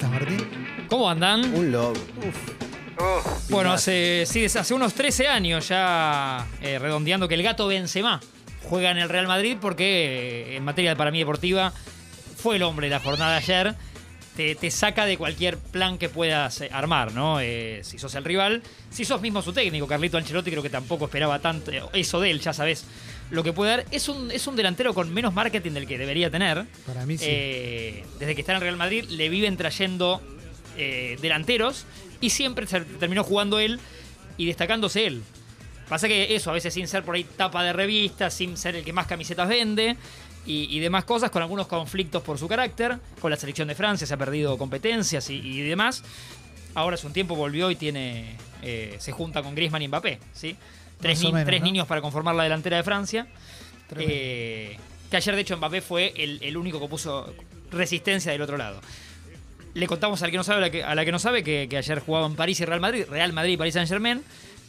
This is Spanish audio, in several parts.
estás, Martín? ¿Cómo andan? Un logo. Bueno, hace, sí, es- hace unos 13 años ya eh, redondeando que el gato Benzema juega en el Real Madrid porque eh, en materia de para mí deportiva fue el hombre de la jornada de ayer. Te, te saca de cualquier plan que puedas eh, armar, ¿no? Eh, si sos el rival, si sos mismo su técnico, Carlito Ancelotti creo que tampoco esperaba tanto eso de él, ya sabes lo que puede dar. Es un, es un delantero con menos marketing del que debería tener. Para mí sí. Eh, desde que está en el Real Madrid le viven trayendo eh, delanteros y siempre se- terminó jugando él y destacándose él. Pasa que eso, a veces sin ser por ahí tapa de revista, sin ser el que más camisetas vende y, y demás cosas, con algunos conflictos por su carácter, con la selección de Francia se ha perdido competencias y, y demás. Ahora hace un tiempo volvió y tiene eh, se junta con Griezmann y Mbappé, ¿sí? Tres, Más o ni- menos, tres ¿no? niños para conformar la delantera de Francia. Eh, que ayer, de hecho, Mbappé fue el, el único que puso resistencia del otro lado. Le contamos al que no sabe, a la que, a la que no sabe, que, que ayer jugaban París y Real Madrid, Real Madrid y París Saint Germain.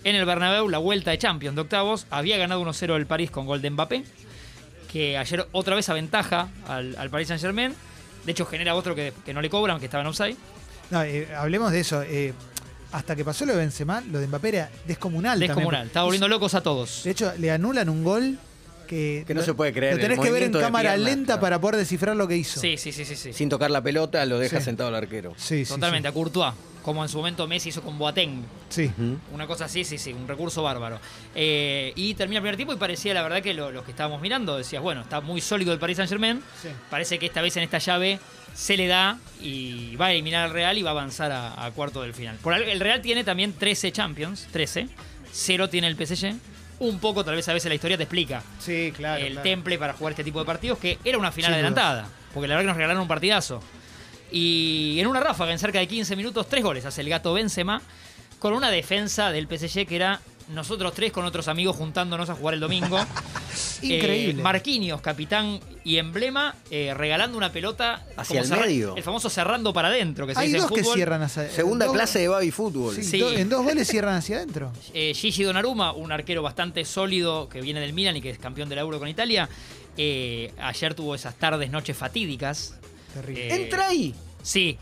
En el Bernabéu, la vuelta de Champions de octavos. Había ganado 1-0 el París con gol de Mbappé. Que ayer otra vez aventaja al, al Paris Saint Germain. De hecho, genera otro que, que no le cobran, que estaba en offside. No, eh, hablemos de eso. eh, hasta que pasó lo de Benzema, lo de Mbappé era descomunal. Descomunal. también. Estaba volviendo locos a todos. De hecho, le anulan un gol que, Que no se puede creer, Lo tenés que ver en cámara pierna, lenta claro. para poder descifrar lo que hizo. Sí, sí, sí, sí. sí. Sin tocar la pelota, lo deja Sí. sentado el arquero. sí, sí, Totalmente, sí. a Courtois. Como en su momento Messi hizo con Boateng. Sí. Una cosa así, sí, sí, un recurso bárbaro. Eh, y termina el primer tiempo y parecía, la verdad, que lo- los que estábamos mirando, decías, bueno, está muy sólido el Paris Saint Germain. Sí. Parece que esta vez en esta llave se le da y va a eliminar al Real y va a avanzar a, a cuarto del final. Por algo- el Real tiene también 13 Champions, 13. Cero tiene el PSG. Un poco, tal vez a veces la historia te explica Sí, claro. el claro. temple para jugar este tipo de partidos, que era una final Sin adelantada. Porque la verdad que nos regalaron un partidazo. Y en una ráfaga, en cerca de 15 minutos, tres goles hace el gato Benzema, con una defensa del PSG que era nosotros tres con otros amigos juntándonos a jugar el domingo. Increíble. Eh, Marquinhos, capitán y emblema, eh, regalando una pelota Hacia el medio. El famoso cerrando para adentro, que se Hay dice en dos que cierran hacia Segunda dos- clase de baby fútbol. Sí, Sí. do- en dos goles cierran hacia adentro. Eh, Gigi Donnarumma, un arquero bastante sólido que viene del Milan y que es campeón del Euro con Italia, eh, ayer tuvo esas tardes, noches fatídicas. Terrible. Eh, Entra ahí, Sí,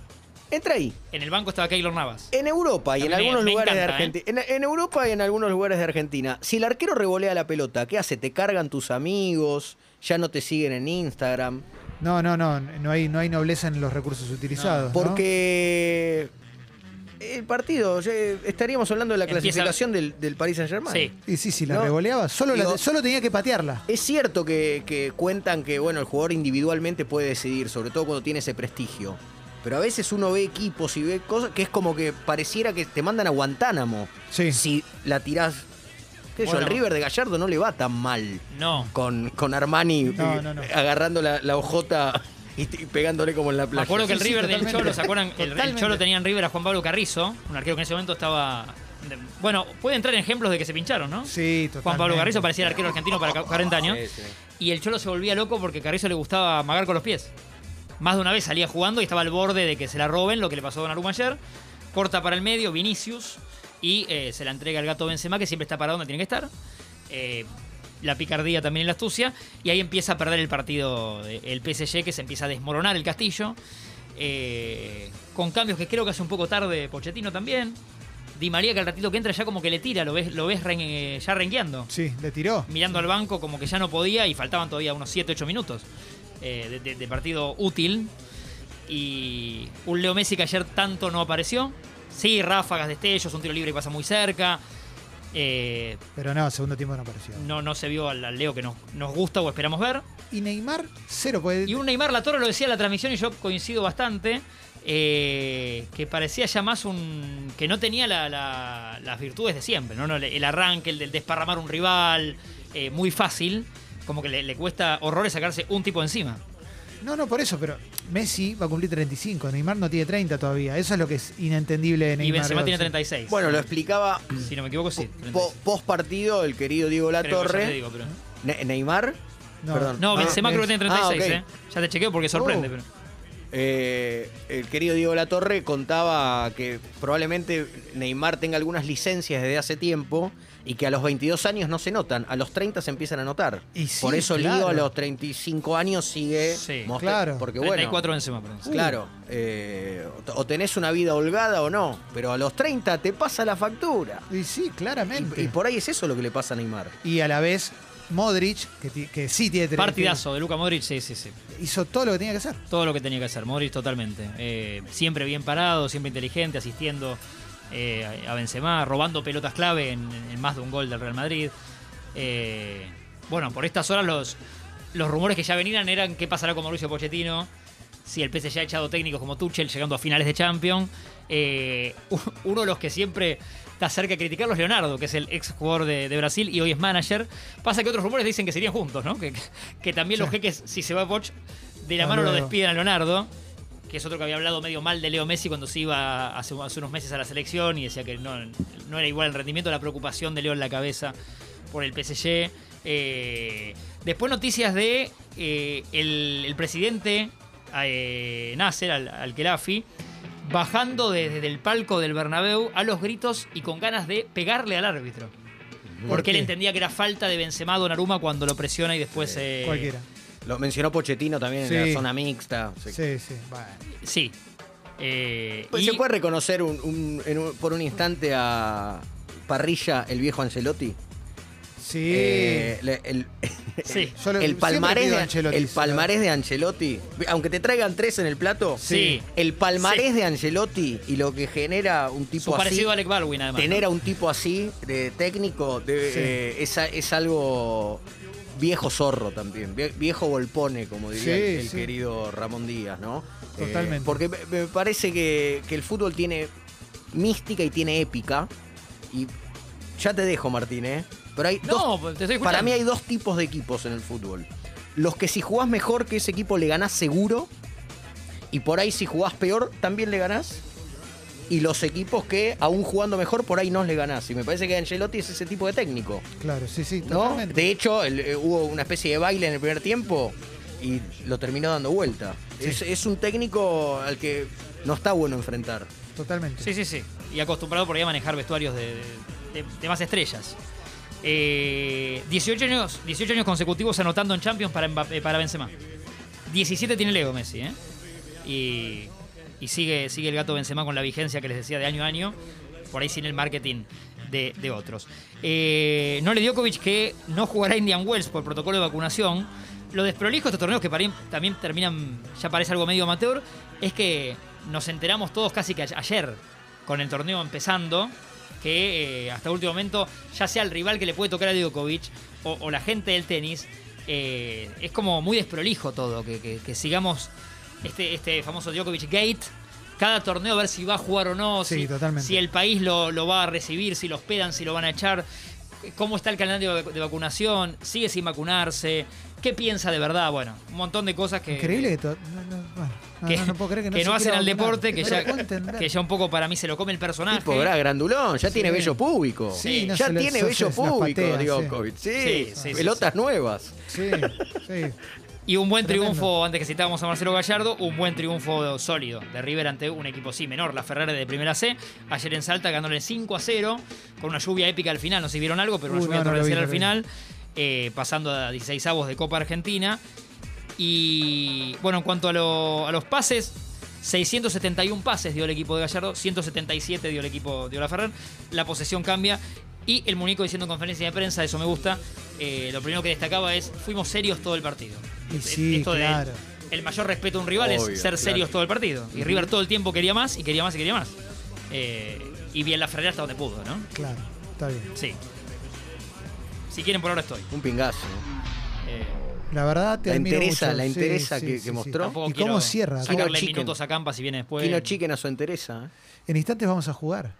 entra ahí. en el banco estaba Keylor Navas. En Europa y en algunos me lugares de ¿eh? Argentina. En, en Europa y en algunos lugares de Argentina. Si el arquero revolea la pelota, ¿qué hace? ¿Te cargan tus amigos? ¿Ya no te siguen en Instagram? No, no, no. No hay, no hay nobleza en los recursos utilizados. ¿no? Porque el partido, ya estaríamos hablando de la Empieza- clasificación del, del Paris Saint Germain. Sí. Y sí, sí, la No, revoleaba. Solo, la- solo tenía que patearla. Es cierto que, que cuentan que bueno, el jugador individualmente puede decidir, sobre todo cuando tiene ese prestigio. Pero a veces uno ve equipos y ve cosas que es como que pareciera que te mandan a Guantánamo. Sí. Si la tirás. qué sé yo, Bueno. el River de Gallardo no le va tan mal No. con, con Armani No, eh, no, no. agarrando la, la hojota y, y pegándole como en la Me playa. acuerdo que el Sí, sí, River del. Cholo, ¿se acuerdan? El. Cholo tenía en River a Juan Pablo Carrizo, un arquero que en ese momento estaba. Bueno, puede entrar en ejemplos de que se pincharon, ¿no? Sí, totalmente. Juan Pablo Carrizo parecía el arquero argentino para ca- 40 años. Sí, sí. Y el Cholo se volvía loco porque Carrizo le gustaba amagar con los pies. Más de una vez salía jugando y estaba al borde de que se la roben, lo que le pasó a Donnarumma ayer. Corta para el medio, Vinicius, y eh, se la entrega al gato Benzema, que siempre está parado donde tiene que estar. Eh, la picardía también en la astucia. Y ahí empieza a perder el partido el PSG, que se empieza a desmoronar el castillo. Eh, con cambios que creo que hace un poco tarde Pochettino también. Di María que al ratito que entra ya como que le tira, lo ves, lo ves ren- ya rengueando Sí, le tiró. mirando al banco como que ya no podía y faltaban todavía unos 7-8 minutos eh, de, partido útil. Y un Leo Messi que ayer tanto no apareció. Sí, ráfagas, destellos, un tiro libre que pasa muy cerca. Eh, Pero no, segundo tiempo no apareció. no, no se vio al, al Leo que nos, nos gusta o esperamos ver. Y Neymar, cero. Pues, Y un Neymar La Torre lo decía en la transmisión y yo coincido bastante. eh, que parecía ya más un. que no tenía la- la- las virtudes de siempre, ¿no? No, El arranque, el del desparramar un rival, eh, muy fácil. Como que le, le cuesta horrores sacarse un tipo encima. No, no, por eso, pero Messi va a cumplir 35. Neymar no tiene 30 todavía. Eso es lo que es inentendible de Y Neymar. Benzema tiene Sí. 36. Bueno, lo explicaba si no me equivoco, sí. 36. po- post partido el querido Diego Creo que Latorre. digo, pero- Ne- Neymar. No. Perdón. No, Ah, Benzema creo que tiene 36, ah. ¿eh? Ya te chequeo porque sorprende. Oh. pero- Eh, el querido Diego Latorre contaba que probablemente Neymar tenga algunas licencias desde hace tiempo y que a los 22 años no se notan, a los 30 se empiezan a notar. Y sí, Por eso claro. Lío a los 35 años sigue Sí. Claro. Porque bueno, 34 Benzema, perdón. claro, eh, o tenés una vida holgada o no, pero a los 30 te pasa la factura. Y sí, claramente. Y, y por ahí es eso lo que le pasa a Neymar. Y a la vez, Modric, que, sí tiene Partidazo de Luka Modric, sí, sí, sí. Hizo todo lo que tenía que hacer. Todo lo que tenía que hacer, Modric totalmente. Eh, siempre bien parado, siempre inteligente, asistiendo eh, a Benzema, robando pelotas clave en, en más de un gol del Real Madrid. Eh, bueno, por estas horas los, los rumores que ya venían eran qué pasará con Mauricio Pochettino, si el PSG ha echado técnicos como Tuchel llegando a finales de Champions. Eh, uno de los que siempre está cerca de criticarlo es Leonardo, que es el ex jugador de, de Brasil y hoy es manager. Pasa que otros rumores dicen que serían juntos, ¿no? Que, que también Sí. los jeques, si se va Poch, de la Ah, mano lo despiden a Leonardo, que es otro que había hablado medio mal de Leo Messi cuando se iba hace, hace unos meses a la selección y decía que no, no era igual el rendimiento, la preocupación de Leo en la cabeza por el PSG. Eh, después noticias de eh, el, el presidente eh, Nasser al, al Khelafi bajando desde el palco del Bernabéu a los gritos y con ganas de pegarle al árbitro. ¿Por Porque él entendía que era falta de Benzema Donnarumma cuando lo presiona y después... Cualquiera. Lo mencionó Pochettino también Sí. en la zona mixta. Sí, sí. Bueno. Sí. Eh, Pues y- ¿Se puede reconocer un- un- en un- por un instante a Parrilla, el viejo Ancelotti? Sí. Eh, el, Sí. El siempre palmarés, de, el sí, palmarés de Ancelotti, aunque te traigan tres en el plato, Sí. el palmarés Sí. de Ancelotti y lo que genera un Su tipo así, parecido a Alec Baldwin, además. tener ¿no? a un tipo así de técnico de- Sí. eh, es, es algo viejo zorro también, vie- viejo volpone, como diría Sí, el, el sí. querido Ramón Díaz, ¿no? Eh, Totalmente. porque me, me parece que, que el fútbol tiene mística y tiene épica. Y ya te dejo, Martín, ¿eh? Pero hay dos No, pues, te estoy escuchando. para mí hay dos tipos de equipos en el fútbol. Los que si jugás mejor que ese equipo le ganás seguro. Y por ahí si jugás peor también le ganás. Y los equipos que aún jugando mejor por ahí no le ganás. Y me parece que Ancelotti es ese tipo de técnico. Claro, sí, sí, ¿no? totalmente. De hecho, el- eh, hubo una especie de baile en el primer tiempo y lo terminó dando vuelta. Sí. Es, es un técnico al que no está bueno enfrentar. Totalmente. Sí, sí, sí. Y acostumbrado por ahí a manejar vestuarios de, de- de más estrellas. Eh, 18, años, 18 años consecutivos anotando en Champions para, Mbappé- para Benzema. 17 tiene Leo Messi, ¿eh? Y, y sigue, sigue el gato Benzema con la vigencia que les decía de año a año, por ahí sin el marketing de, otros. Eh, Nole Djokovic que no jugará Indian Wells por protocolo de vacunación. Lo desprolijo de estos torneos que también terminan, ya parece algo medio amateur, es que nos enteramos todos casi que ayer, con el torneo empezando, que eh, hasta último momento, ya sea el rival que le puede tocar a Djokovic o, la gente del tenis, eh, es como muy desprolijo todo, que sigamos este, este famoso Djokovic Gate. Cada torneo a ver si va a jugar o no, Sí, si, totalmente. si el país lo, lo va a recibir, si lo hospedan, si lo van a echar, cómo está el calendario de, vacunación, sigue sin vacunarse, qué piensa de verdad, bueno, un montón de cosas que... Increíble no, no, bueno, no, que, no, no puedo creer que no, que se no hacen al deporte, que ya, que un poco para mí se lo come el personaje. Tipo, ¿verdad? Grandulón, ya tiene Sí. bello público. Sí, no ya tiene bello público, patea, sí. Djokovic. Sí, Sí, sí, sí, pelotas nuevas. Sí, sí. Y un buen Tremendo. triunfo, antes que citábamos a Marcelo Gallardo, un buen triunfo sólido de River ante un equipo sí menor, la Ferrari de Primera C. Ayer en Salta ganándole 5 a 0, con una lluvia épica al final, no sé si vieron algo, pero una lluvia no, vi, al final, eh, pasando a 16 avos de Copa Argentina. Y bueno, en cuanto a, lo- a los pases, 671 pases dio el equipo de Gallardo, 177 dio el equipo de la Ferrer. La posesión cambia. Y el muñeco diciendo en conferencia de prensa, eso me gusta. eh, lo primero que destacaba es: fuimos serios todo el partido. Y sí, Esto de claro. el mayor respeto a un rival Obvio, es ser claro. serios todo el partido. Y River todo el tiempo quería más y quería más y quería más. Eh, y bien la Ferrer hasta donde pudo, ¿no? Claro, está bien. Sí. Si quieren, por ahora estoy. Un pingazo. ¿no? Eh, La verdad te La mucho. la sí, que- sí, que sí. mostró. tampoco ¿Y quiero cómo cierra? Sacarle minutos a Campas si viene después. Kino Chicken a su entereza. ¿eh? En instantes vamos a jugar.